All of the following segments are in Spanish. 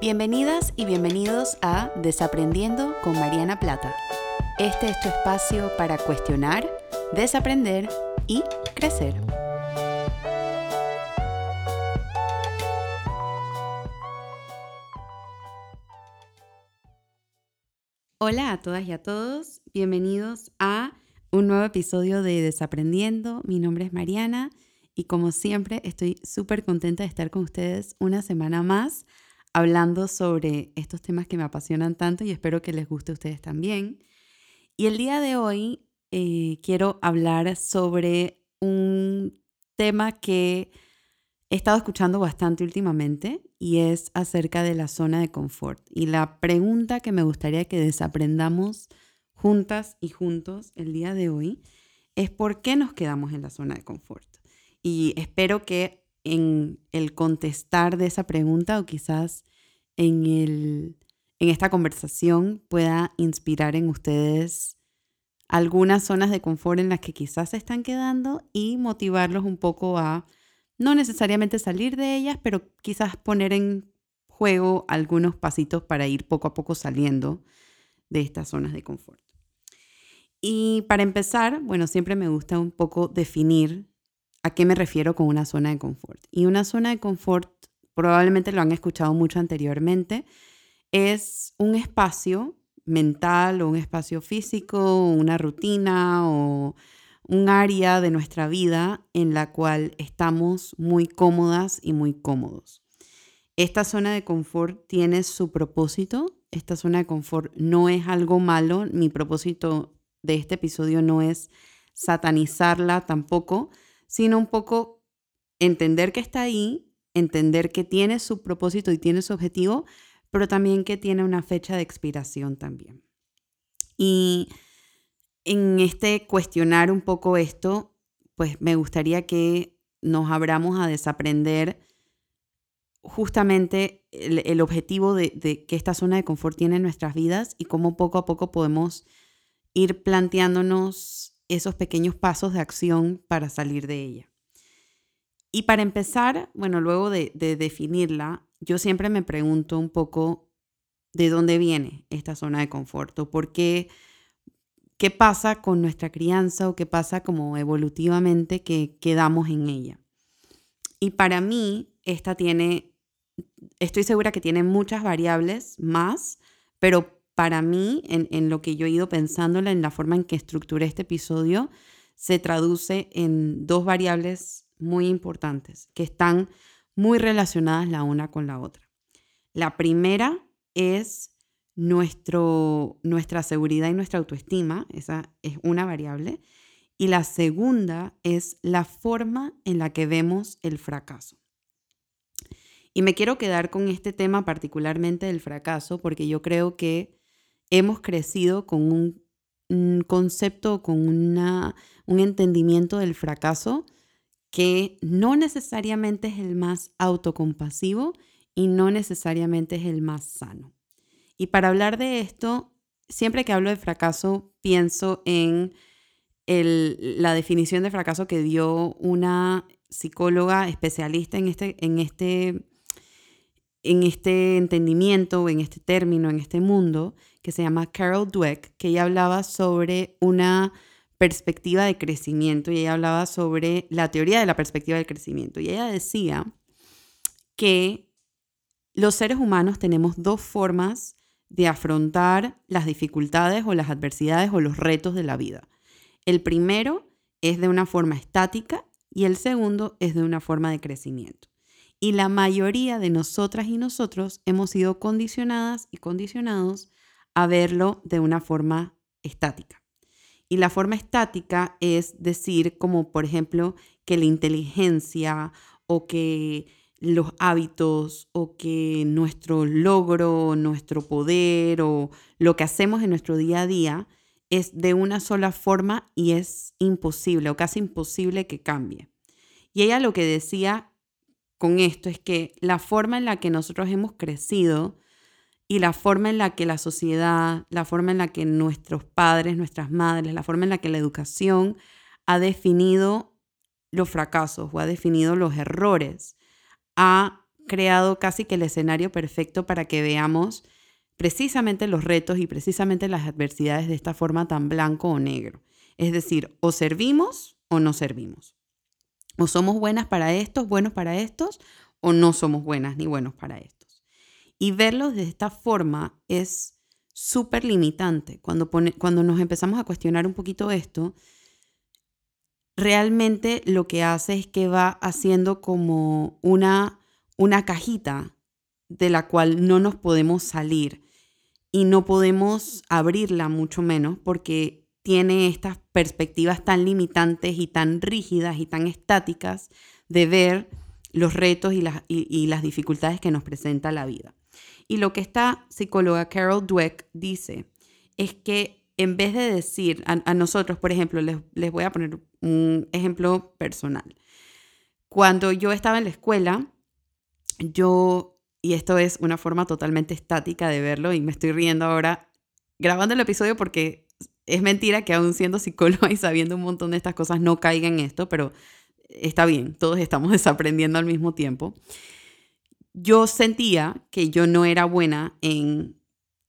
Bienvenidas y bienvenidos a Desaprendiendo con Mariana Plata. Este es tu espacio para cuestionar, desaprender y crecer. Hola a todas y a todos, bienvenidos a un nuevo episodio de Desaprendiendo. Mi nombre es Mariana y como siempre estoy súper contenta de estar con ustedes una semana más hablando sobre estos temas que me apasionan tanto y espero que les guste a ustedes también. Y el día de hoy eh, quiero hablar sobre un tema que he estado escuchando bastante últimamente y es acerca de la zona de confort. Y la pregunta que me gustaría que desaprendamos juntas y juntos el día de hoy es por qué nos quedamos en la zona de confort. Y espero que en el contestar de esa pregunta o quizás en, el, en esta conversación pueda inspirar en ustedes algunas zonas de confort en las que quizás se están quedando y motivarlos un poco a no necesariamente salir de ellas, pero quizás poner en juego algunos pasitos para ir poco a poco saliendo de estas zonas de confort. Y para empezar, bueno, siempre me gusta un poco definir a qué me refiero con una zona de confort. Y una zona de confort, probablemente lo han escuchado mucho anteriormente, es un espacio mental o un espacio físico, una rutina o un área de nuestra vida en la cual estamos muy cómodas y muy cómodos. Esta zona de confort tiene su propósito. Esta zona de confort no es algo malo. Mi propósito de este episodio no es satanizarla tampoco, sino un poco entender que está ahí, entender que tiene su propósito y tiene su objetivo, pero también que tiene una fecha de expiración también. Y en este cuestionar un poco esto, pues me gustaría que nos abramos a desaprender justamente el, objetivo de, de, que esta zona de confort tiene en nuestras vidas y cómo poco a poco podemos ir planteándonos esos pequeños pasos de acción para salir de ella. Y para empezar, bueno, luego de, definirla, yo siempre me pregunto un poco de dónde viene esta zona de confort o por qué, qué pasa con nuestra crianza o qué pasa como evolutivamente que quedamos en ella. Y para mí, esta tiene, estoy segura que tiene muchas variables más, pero para mí, en, lo que yo he ido pensando, en la forma en que estructuré este episodio, se traduce en dos variables muy importantes que están muy relacionadas la una con la otra. La primera es nuestro, nuestra seguridad y nuestra autoestima, esa es una variable, y la segunda es la forma en la que vemos el fracaso. Y me quiero quedar con este tema particularmente del fracaso porque yo creo que hemos crecido con un, concepto, con una, un entendimiento del fracaso que no necesariamente es el más autocompasivo y no necesariamente es el más sano. Y para hablar de esto, siempre que hablo de fracaso, pienso en la definición de fracaso que dio una psicóloga especialista en este, en este en este entendimiento, en este término, en este mundo, que se llama Carol Dweck, que ella hablaba sobre una perspectiva de crecimiento y ella hablaba sobre la teoría de la perspectiva del crecimiento. Y ella decía que los seres humanos tenemos dos formas de afrontar las dificultades o las adversidades o los retos de la vida. El primero es de una forma estática y el segundo es de una forma de crecimiento. Y la mayoría de nosotras y nosotros hemos sido condicionadas y condicionados a verlo de una forma estática. Y la forma estática es decir, como por ejemplo, que la inteligencia o que los hábitos o que nuestro logro, nuestro poder o lo que hacemos en nuestro día a día es de una sola forma y es imposible o casi imposible que cambie. Y ella lo que decía con esto es que la forma en la que nosotros hemos crecido y la forma en la que la sociedad, la forma en la que nuestros padres, nuestras madres, la forma en la que la educación ha definido los fracasos o ha definido los errores, ha creado casi que el escenario perfecto para que veamos precisamente los retos y precisamente las adversidades de esta forma tan blanco o negro. Es decir, o servimos o no servimos. O somos buenas para estos, buenos para estos, o no somos buenas ni buenos para estos. Y verlos de esta forma es súper limitante. Cuando, cuando nos empezamos a cuestionar un poquito esto, realmente lo que hace es que va haciendo como una, una cajita de la cual no nos podemos salir y no podemos abrirla mucho menos porque tiene estas perspectivas tan limitantes y tan rígidas y tan estáticas de ver los retos y las, y las dificultades que nos presenta la vida. Y lo que esta psicóloga Carol Dweck dice es que en vez de decir a, nosotros, por ejemplo, les, les, voy a poner un ejemplo personal. Cuando yo estaba en la escuela, yo, y esto es una forma totalmente estática de verlo, y me estoy riendo ahora grabando el episodio porque es mentira que aún siendo psicóloga y sabiendo un montón de estas cosas no caiga en esto, pero está bien, todos estamos desaprendiendo al mismo tiempo. Yo sentía que yo no era buena en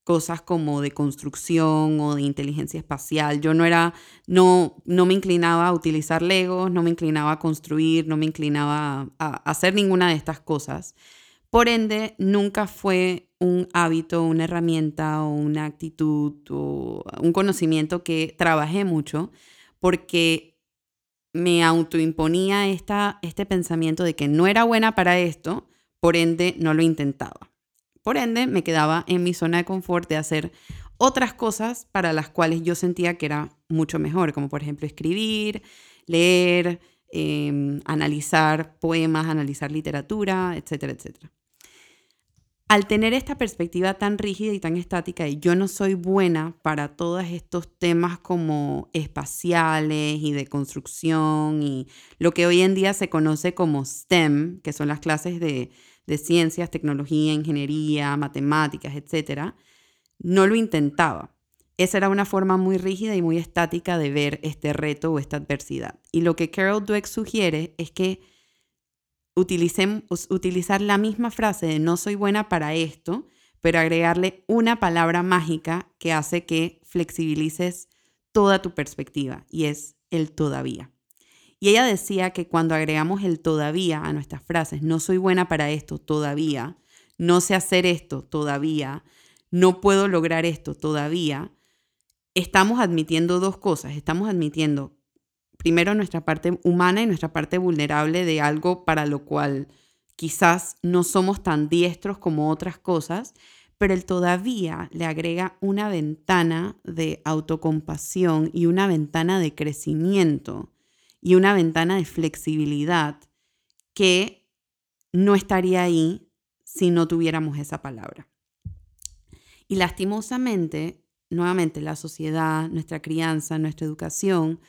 cosas como de construcción o de inteligencia espacial. Yo no era, no, no me inclinaba a utilizar Legos, no me inclinaba a construir, no me inclinaba a, hacer ninguna de estas cosas. Por ende, nunca fue un hábito, una herramienta o una actitud o un conocimiento que trabajé mucho porque me autoimponía esta, este pensamiento de que no era buena para esto, por ende no lo intentaba. Por ende, me quedaba en mi zona de confort de hacer otras cosas para las cuales yo sentía que era mucho mejor, como por ejemplo escribir, leer, em, analizar poemas, analizar literatura, etcétera, etcétera. Al tener esta perspectiva tan rígida y tan estática y yo no soy buena para todos estos temas como espaciales y de construcción y lo que hoy en día se conoce como STEM, que son las clases de ciencias, tecnología, ingeniería, matemáticas, etc., no lo intentaba. Esa era una forma muy rígida y muy estática de ver este reto o esta adversidad. Y lo que Carol Dweck sugiere es que utilizar la misma frase de no soy buena para esto, pero agregarle una palabra mágica que hace que flexibilices toda tu perspectiva y es el todavía. Y ella decía que cuando agregamos el todavía a nuestras frases, no soy buena para esto todavía, no sé hacer esto todavía, no puedo lograr esto todavía, estamos admitiendo dos cosas. Estamos admitiendo primero nuestra parte humana y nuestra parte vulnerable de algo para lo cual quizás no somos tan diestros como otras cosas, pero el todavía le agrega una ventana de autocompasión y una ventana de crecimiento y una ventana de flexibilidad que no estaría ahí si no tuviéramos esa palabra. Y lastimosamente, nuevamente, la sociedad, nuestra crianza, nuestra educación,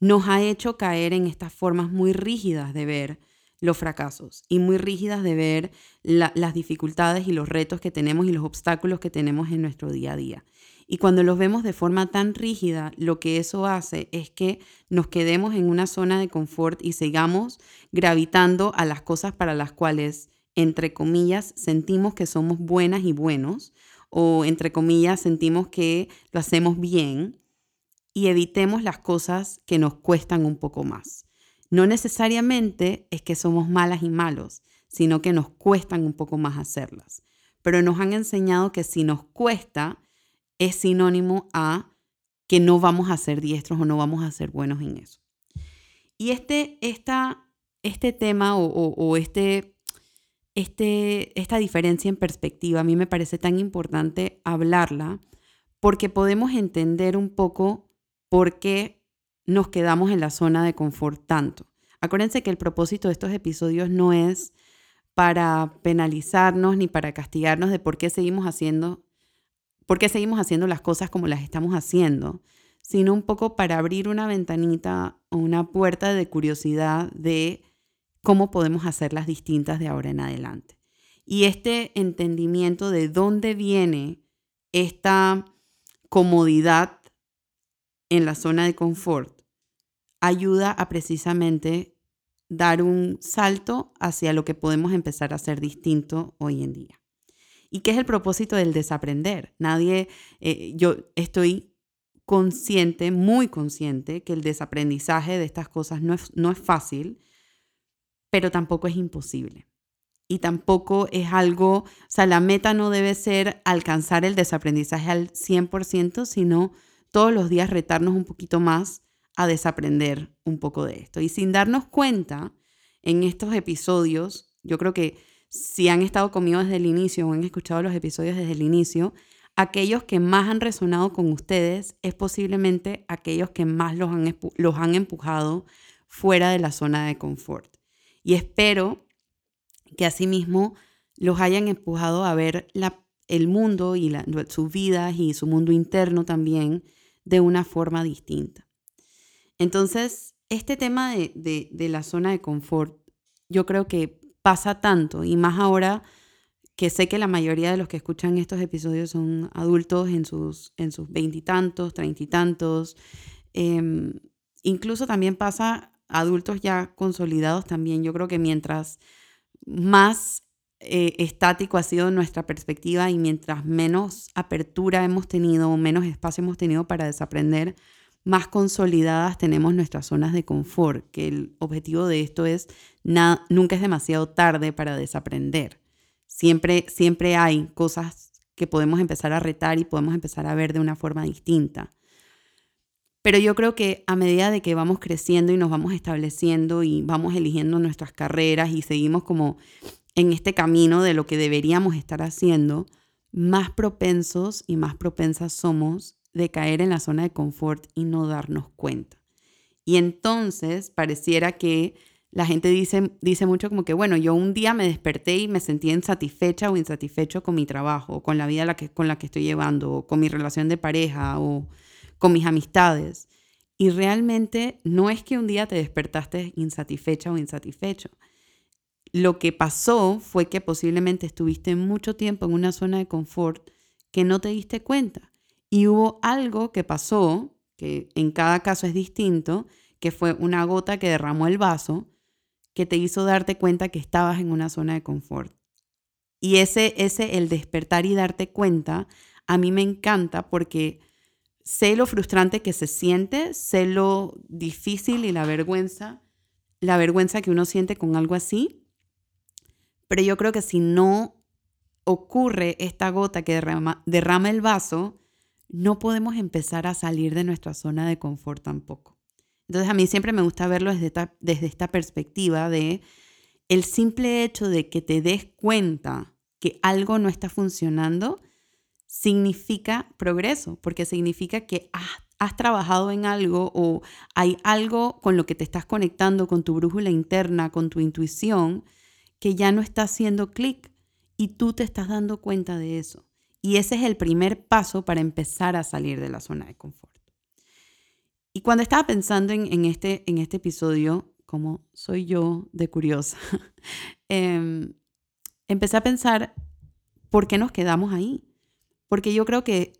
nos ha hecho caer en estas formas muy rígidas de ver los fracasos y muy rígidas de ver las dificultades y los retos que tenemos y los obstáculos que tenemos en nuestro día a día. Y cuando los vemos de forma tan rígida, lo que eso hace es que nos quedemos en una zona de confort y sigamos gravitando a las cosas para las cuales, entre comillas, sentimos que somos buenas y buenos, o entre comillas, sentimos que lo hacemos bien, y evitemos las cosas que nos cuestan un poco más. No necesariamente es que somos malas y malos, sino que nos cuestan un poco más hacerlas. Pero nos han enseñado que si nos cuesta, es sinónimo a que no vamos a ser diestros o no vamos a ser buenos en eso. Y este, esta, este tema o, este, este, esta diferencia en perspectiva a mí me parece tan importante hablarla porque podemos entender un poco por qué nos quedamos en la zona de confort tanto. Acuérdense que el propósito de estos episodios no es para penalizarnos ni para castigarnos de por qué seguimos haciendo seguimos haciendo las cosas como las estamos haciendo, sino un poco para abrir una ventanita o una puerta de curiosidad de cómo podemos hacerlas distintas de ahora en adelante. Y este entendimiento de dónde viene esta comodidad en la zona de confort ayuda a precisamente dar un salto hacia lo que podemos empezar a hacer distinto hoy en día. ¿Y qué es el propósito del desaprender? Nadie, eh, yo estoy consciente, muy consciente, que el desaprendizaje de estas cosas no es, no es fácil, pero tampoco es imposible. Y tampoco es algo, o sea, la meta no debe ser alcanzar el desaprendizaje al 100%, sino todos los días retarnos un poquito más a desaprender un poco de esto. Y sin darnos cuenta, en estos episodios, yo creo que si han estado conmigo desde el inicio o han escuchado los episodios desde el inicio, aquellos que más han resonado con ustedes es posiblemente aquellos que más los han, los han empujado fuera de la zona de confort. Y espero que asimismo los hayan empujado a ver el mundo y sus vidas y su mundo interno también de una forma distinta. Entonces, este tema de, de la zona de confort, yo creo que pasa tanto y más ahora que sé que la mayoría de los que escuchan estos episodios son adultos en sus en sus veintitantos, treinta y tantos. Em, incluso también pasa adultos ya consolidados también. Yo creo que mientras más eh, estático ha sido nuestra perspectiva y mientras menos apertura hemos tenido, menos espacio hemos tenido para desaprender, más consolidadas tenemos nuestras zonas de confort, que el objetivo de esto es, nunca es demasiado tarde para desaprender. Siempre, siempre hay cosas que podemos empezar a retar y podemos empezar a ver de una forma distinta. Pero yo creo que a medida de que vamos creciendo y nos vamos estableciendo y vamos eligiendo nuestras carreras y seguimos como en este camino de lo que deberíamos estar haciendo, más propensos y más propensas somos de caer en la zona de confort y no darnos cuenta. Y entonces pareciera que la gente dice, dice mucho como que, bueno, yo un día me desperté y me sentí insatisfecha o insatisfecho con mi trabajo, o con la vida con la que estoy llevando, o con mi relación de pareja, o con mis amistades. Y realmente no es que un día te despertaste insatisfecha o insatisfecho. Lo que pasó fue que posiblemente estuviste mucho tiempo en una zona de confort que no te diste cuenta. Y hubo algo que pasó, que en cada caso es distinto, que fue una gota que derramó el vaso que te hizo darte cuenta que estabas en una zona de confort. Y ese, ese, el despertar y darte cuenta, a mí me encanta porque sé lo frustrante que se siente, sé lo difícil y la vergüenza, la vergüenza que uno siente con algo así. Pero yo creo que si no ocurre esta gota que derrama, el vaso, no podemos empezar a salir de nuestra zona de confort tampoco. Entonces a mí siempre me gusta verlo desde esta, desde esta perspectiva de el simple hecho de que te des cuenta que algo no está funcionando significa progreso, porque significa que has, has, trabajado en algo o hay algo con lo que te estás conectando, con tu brújula interna, con tu intuición, que ya no está haciendo clic y tú te estás dando cuenta de eso. Y ese es el primer paso para empezar a salir de la zona de confort. Y cuando estaba pensando en, este, en este episodio, como soy yo de curiosa, em, empecé a pensar, ¿por qué nos quedamos ahí? Porque yo creo que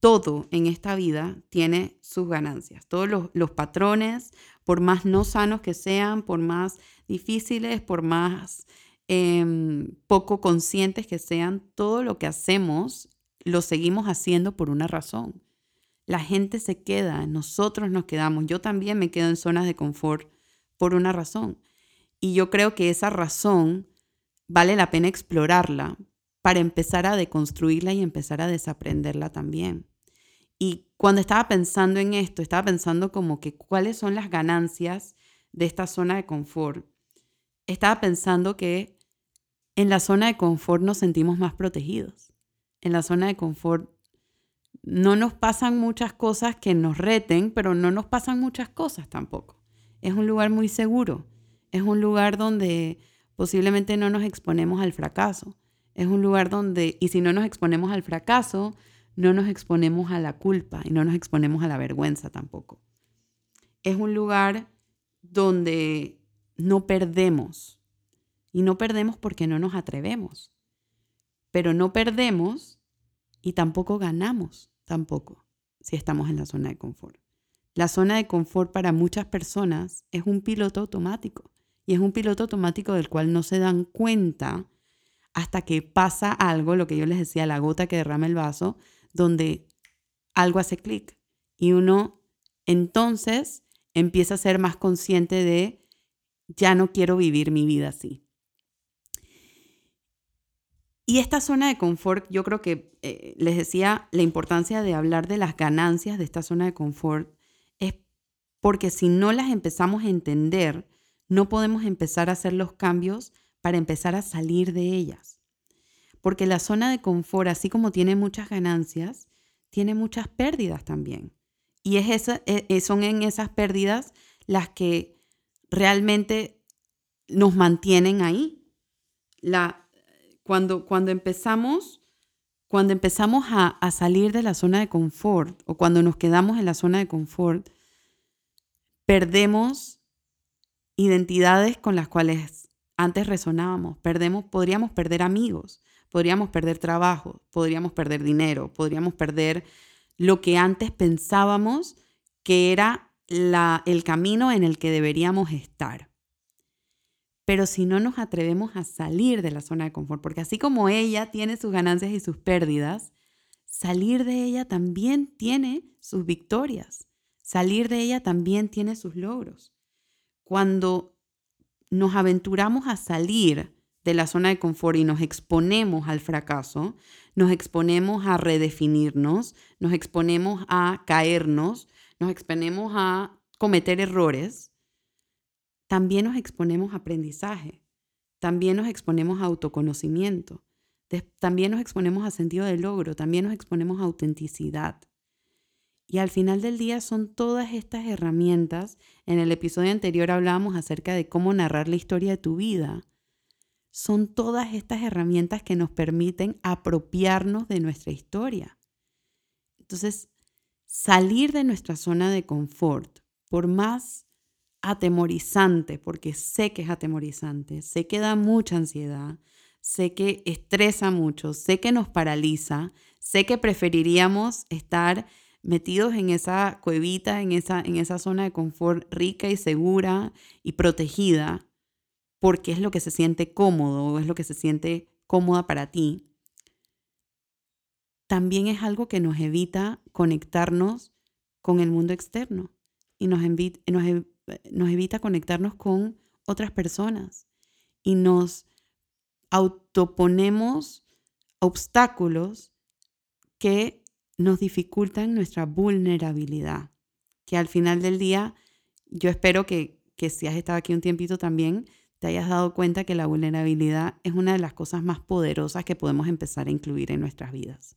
todo en esta vida tiene sus ganancias. Todos los, patrones, por más no sanos que sean, por más difíciles, por más em, poco conscientes que sean, todo lo que hacemos lo seguimos haciendo por una razón la gente se queda, nosotros nos quedamos. Yo también me quedo en zonas de confort por una razón. Y yo creo que esa razón vale la pena explorarla para empezar a deconstruirla y empezar a desaprenderla también. Y cuando estaba pensando en esto, estaba pensando como que cuáles son las ganancias de esta zona de confort. Estaba pensando que en la zona de confort nos sentimos más protegidos. En la zona de confort no nos pasan muchas cosas que nos reten, pero no nos pasan muchas cosas tampoco. Es un lugar muy seguro. Es un lugar donde posiblemente no nos exponemos al fracaso. Es un lugar donde, y si no nos exponemos al fracaso, no nos exponemos a la culpa y no nos exponemos a la vergüenza tampoco. Es un lugar donde no perdemos. Y no perdemos porque no nos atrevemos. Pero no perdemos y tampoco ganamos tampoco si estamos en la zona de confort. La zona de confort para muchas personas es un piloto automático y es un piloto automático del cual no se dan cuenta hasta que pasa algo, lo que yo les decía, la gota que derrama el vaso, donde algo hace clic y uno entonces empieza a ser más consciente de ya no quiero vivir mi vida así. Y esta zona de confort, yo creo que eh, les decía la importancia de hablar de las ganancias de esta zona de confort, es porque si no las empezamos a entender, no podemos empezar a hacer los cambios para empezar a salir de ellas. Porque la zona de confort, así como tiene muchas ganancias, tiene muchas pérdidas también. Y es e, e, son en esas pérdidas las que realmente nos mantienen ahí. La, cuando, cuando empezamos, cuando empezamos a, a salir de la zona de confort o cuando nos quedamos en la zona de confort, perdemos identidades con las cuales antes resonábamos. Perdemos, podríamos perder amigos, podríamos perder trabajo, podríamos perder dinero, podríamos perder lo que antes pensábamos que era la, el camino en el que deberíamos estar. Pero si no nos atrevemos a salir de la zona de confort, porque así como ella tiene sus ganancias y sus pérdidas, salir de ella también tiene sus victorias. Salir de ella también tiene sus logros cuando nos aventuramos a salir de la zona de confort y nos exponemos al fracaso, nos exponemos a redefinirnos, nos exponemos a caernos, nos exponemos a cometer errores, también nos exponemos a aprendizaje, también nos exponemos a autoconocimiento, también nos exponemos a sentido de logro, también nos exponemos a autenticidad. Y al final del día son todas estas herramientas. En el episodio anterior hablábamos acerca de cómo narrar la historia de tu vida. Son todas estas herramientas que nos permiten apropiarnos de nuestra historia. Entonces, salir de nuestra zona de confort, por más atemorizante, porque sé que es atemorizante, sé que da mucha ansiedad, sé que estresa mucho, sé que nos paraliza, sé que preferiríamos estar metidos en esa cuevita, en esa, en esa zona de confort rica y segura y protegida, porque es lo que se siente cómodo, es lo que se siente cómoda para ti, también es algo que nos evita conectarnos con el mundo externo y nos, nos, nos evita conectarnos con otras personas y nos autoponemos obstáculos que nos dificultan nuestra vulnerabilidad, que al final del día yo espero que, que si has estado aquí un tiempito también, te hayas dado cuenta que la vulnerabilidad es una de las cosas más poderosas que podemos empezar a incluir en nuestras vidas.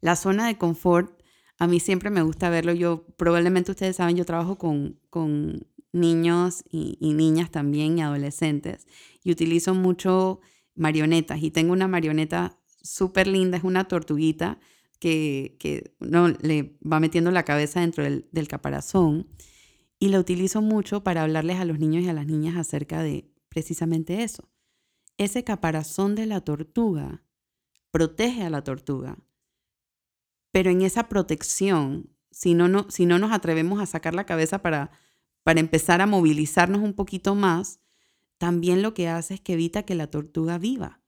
La zona de confort, a mí siempre me gusta verlo. Yo, probablemente ustedes saben, yo trabajo con, con niños y, niñas también y adolescentes y utilizo mucho marionetas y tengo una marioneta súper linda, es una tortuguita que, no, le va metiendo la cabeza dentro del, del caparazón y la utilizo mucho para hablarles a los niños y a las niñas acerca de precisamente eso. Ese caparazón de la tortuga protege a la tortuga, pero en esa protección, si no, no, si no nos atrevemos a sacar la cabeza para, para empezar a movilizarnos un poquito más, también lo que hace es que evita que la tortuga viva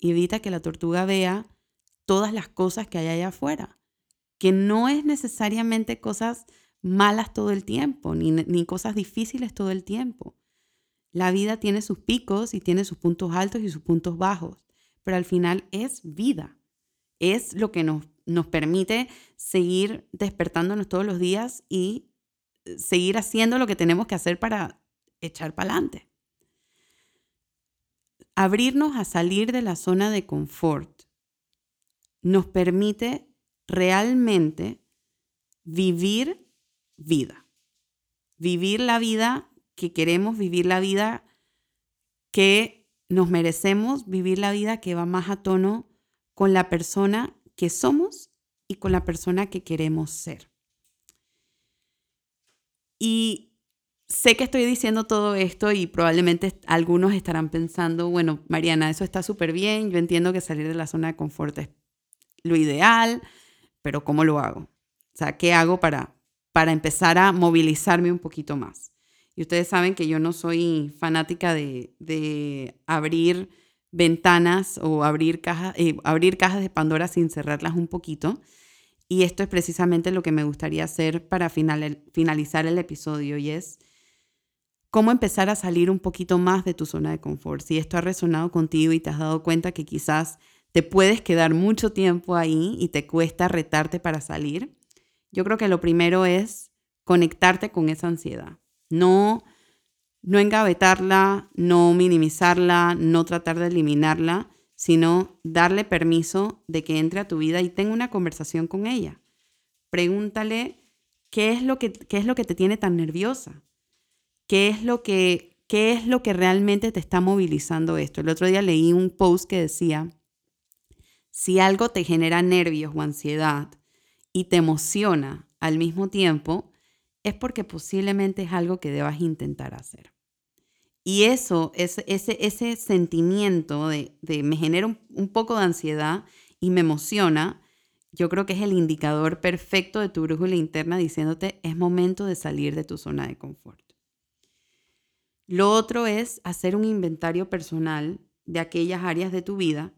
y evita que la tortuga vea todas las cosas que hay allá afuera, que no es necesariamente cosas malas todo el tiempo, ni, ni cosas difíciles todo el tiempo. La vida tiene sus picos y tiene sus puntos altos y sus puntos bajos, pero al final es vida, es lo que nos, nos permite seguir despertándonos todos los días y eh, seguir haciendo lo que tenemos que hacer para echar para adelante. Abrirnos a salir de la zona de confort nos permite realmente vivir vida. Vivir la vida que queremos, vivir la vida que nos merecemos, vivir la vida que va más a tono con la persona que somos y con la persona que queremos ser. Y sé que estoy diciendo todo esto y probablemente algunos estarán pensando, bueno, Mariana, eso está súper bien, yo entiendo que salir de la zona de confort es lo ideal, pero ¿cómo lo hago? O sea, ¿qué hago para, para empezar a movilizarme un poquito más? Y ustedes saben que yo no soy fanática de, abrir ventanas o abrir cajas, eh, abrir cajas de Pandora sin cerrarlas un poquito. Y esto es precisamente lo que me gustaría hacer para finalizar el episodio y es cómo empezar a salir un poquito más de tu zona de confort. Si esto ha resonado contigo y te has dado cuenta que quizás te puedes quedar mucho tiempo ahí y te cuesta retarte para salir, yo creo que lo primero es conectarte con esa ansiedad. No, no engavetarla, no minimizarla, no tratar de eliminarla, sino darle permiso de que entre a tu vida y tenga una conversación con ella. Pregúntale qué es lo que, qué es lo que te tiene tan nerviosa, qué es lo que, qué es lo que realmente te está movilizando esto. El otro día leí un post que decía, si algo te genera nervios o ansiedad y te emociona al mismo tiempo, es porque posiblemente es algo que debas intentar hacer. Y eso, ese, ese sentimiento de, me genera un, un poco de ansiedad y me emociona, yo creo que es el indicador perfecto de tu brújula interna diciéndote es momento de salir de tu zona de confort. Lo otro es hacer un inventario personal de aquellas áreas de tu vida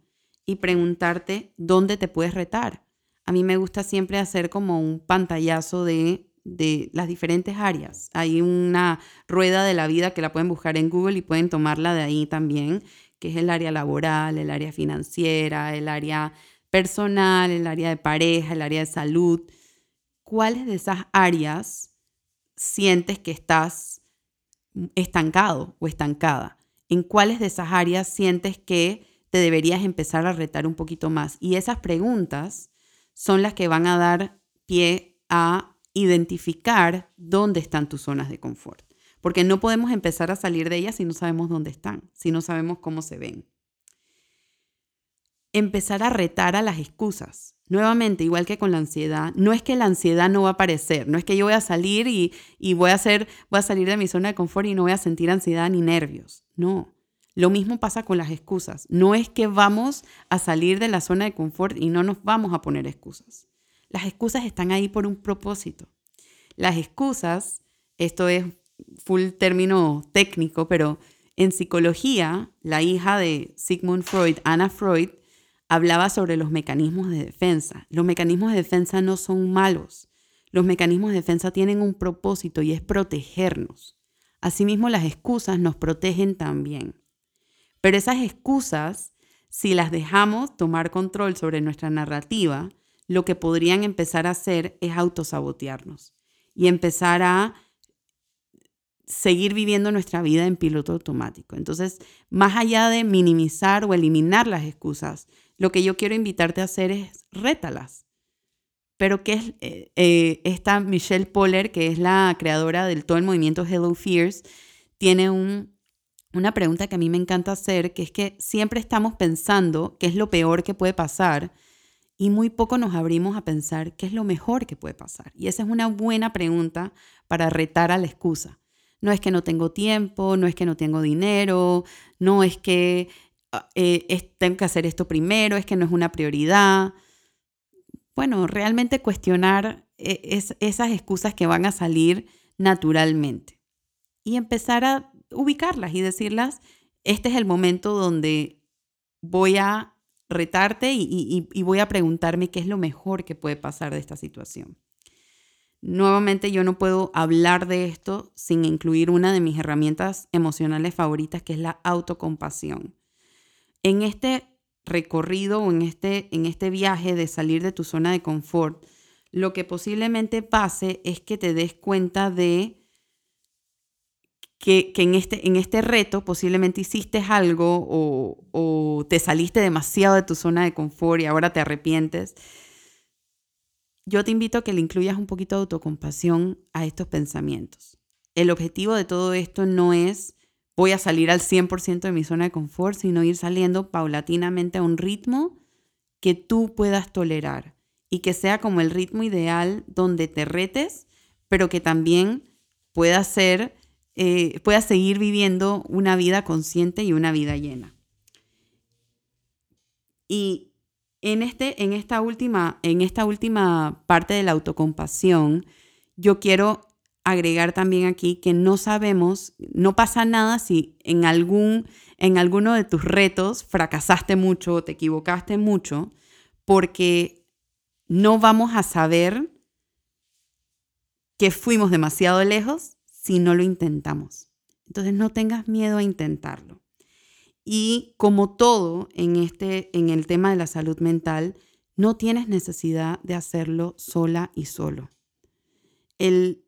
y preguntarte dónde te puedes retar. A mí me gusta siempre hacer como un pantallazo de, las diferentes áreas. Hay una rueda de la vida que la pueden buscar en Google y pueden tomarla de ahí también, que es el área laboral, el área financiera, el área personal, el área de pareja, el área de salud. ¿Cuáles de esas áreas sientes que estás estancado o estancada? ¿En cuáles de esas áreas sientes que te deberías empezar a retar un poquito más? Y esas preguntas son las que van a dar pie a identificar dónde están tus zonas de confort. Porque no podemos empezar a salir de ellas si no sabemos dónde están, si no sabemos cómo se ven. Empezar a retar a las excusas. Nuevamente, igual que con la ansiedad, no es que la ansiedad no va a aparecer, no es que yo voy a salir y, voy, a hacer, voy a salir de mi zona de confort y no voy a sentir ansiedad ni nervios. No, lo mismo pasa con las excusas. No es que vamos a salir de la zona de confort y no nos vamos a poner excusas. Las excusas están ahí por un propósito. Las excusas, esto es full término técnico, pero en psicología, la hija de Sigmund Freud, Anna Freud, hablaba sobre los mecanismos de defensa. Los mecanismos de defensa no son malos. Los mecanismos de defensa tienen un propósito y es protegernos. Asimismo, las excusas nos protegen también. Pero esas excusas, si las dejamos tomar control sobre nuestra narrativa, lo que podrían empezar a hacer es autosabotearnos y empezar a seguir viviendo nuestra vida en piloto automático. Entonces, más allá de minimizar o eliminar las excusas, lo que yo quiero invitarte a hacer es rétalas. Pero que es eh, eh, esta Michelle Poller, que es la creadora del todo el movimiento Hello Fears, tiene un una pregunta que a mí me encanta hacer, que es que siempre estamos pensando qué es lo peor que puede pasar y muy poco nos abrimos a pensar qué es lo mejor que puede pasar. Y esa es una buena pregunta para retar a la excusa. No es que no tengo tiempo, no es que no tengo dinero, no es que ah, eh, tengo que hacer esto primero, es que no es una prioridad. Bueno, realmente cuestionar eh, esas excusas que van a salir naturalmente y empezar a ubicarlas y decirlas, este es el momento donde voy a retarte y, voy a preguntarme qué es lo mejor que puede pasar de esta situación. Nuevamente yo no puedo hablar de esto sin incluir una de mis herramientas emocionales favoritas, que es la autocompasión. En este recorrido o en este, en este viaje de salir de tu zona de confort, lo que posiblemente pase es que te des cuenta de que, en, este, en este reto posiblemente hiciste algo o, te saliste demasiado de tu zona de confort y ahora te arrepientes, yo te invito a que le incluyas un poquito de autocompasión a estos pensamientos. El objetivo de todo esto no es voy a salir al 100% de mi zona de confort, sino ir saliendo paulatinamente a un ritmo que tú puedas tolerar y que sea como el ritmo ideal donde te retes, pero que también pueda ser eh, seguir viviendo una vida consciente y una vida llena. Y en, este, en, esta última, en esta última parte de la autocompasión, yo quiero agregar también aquí que no sabemos, no pasa nada si en algún en alguno de tus retos fracasaste mucho o te equivocaste mucho, porque no vamos a saber que fuimos demasiado lejos si no lo intentamos. Entonces no tengas miedo a intentarlo. Y como todo en este en el tema de la salud mental, no tienes necesidad de hacerlo sola y solo. El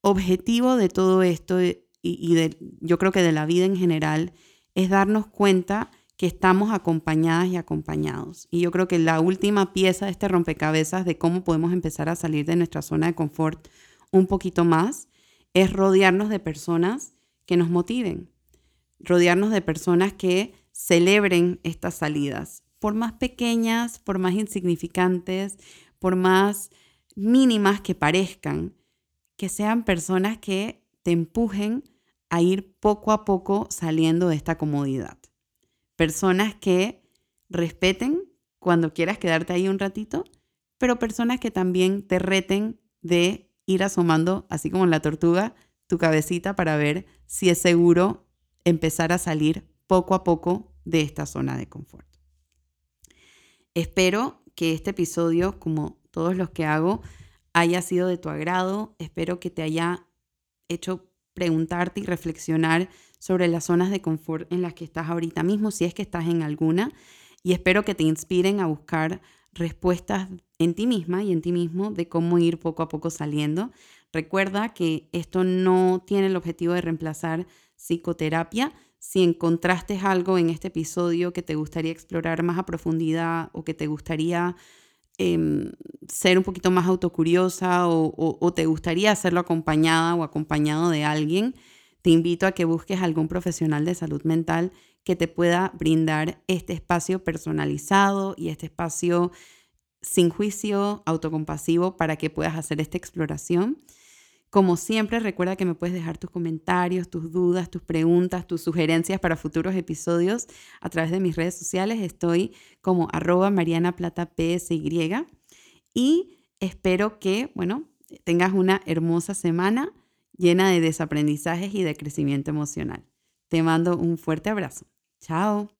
objetivo de todo esto y, de, yo creo que de la vida en general es darnos cuenta que estamos acompañadas y acompañados. Y yo creo que la última pieza de este rompecabezas de cómo podemos empezar a salir de nuestra zona de confort un poquito más es rodearnos de personas que nos motiven, rodearnos de personas que celebren estas salidas, por más pequeñas, por más insignificantes, por más mínimas que parezcan, que sean personas que te empujen a ir poco a poco saliendo de esta comodidad. Personas que respeten cuando quieras quedarte ahí un ratito, pero personas que también te reten de ir asomando, así como la tortuga, tu cabecita para ver si es seguro empezar a salir poco a poco de esta zona de confort. Espero que este episodio, como todos los que hago, haya sido de tu agrado. Espero que te haya hecho preguntarte y reflexionar sobre las zonas de confort en las que estás ahorita mismo, si es que estás en alguna. Y espero que te inspiren a buscar respuestas en ti misma y en ti mismo de cómo ir poco a poco saliendo. Recuerda que esto no tiene el objetivo de reemplazar psicoterapia. Si encontraste algo en este episodio que te gustaría explorar más a profundidad o que te gustaría Em, ser un poquito más autocuriosa o, te gustaría hacerlo acompañada o acompañado de alguien, te invito a que busques algún profesional de salud mental que te pueda brindar este espacio personalizado y este espacio sin juicio, autocompasivo, para que puedas hacer esta exploración. Como siempre, recuerda que me puedes dejar tus comentarios, tus dudas, tus preguntas, tus sugerencias para futuros episodios a través de mis redes sociales. Estoy como arroba Mariana y espero que, bueno, tengas una hermosa semana llena de desaprendizajes y de crecimiento emocional. Te mando un fuerte abrazo. Chao.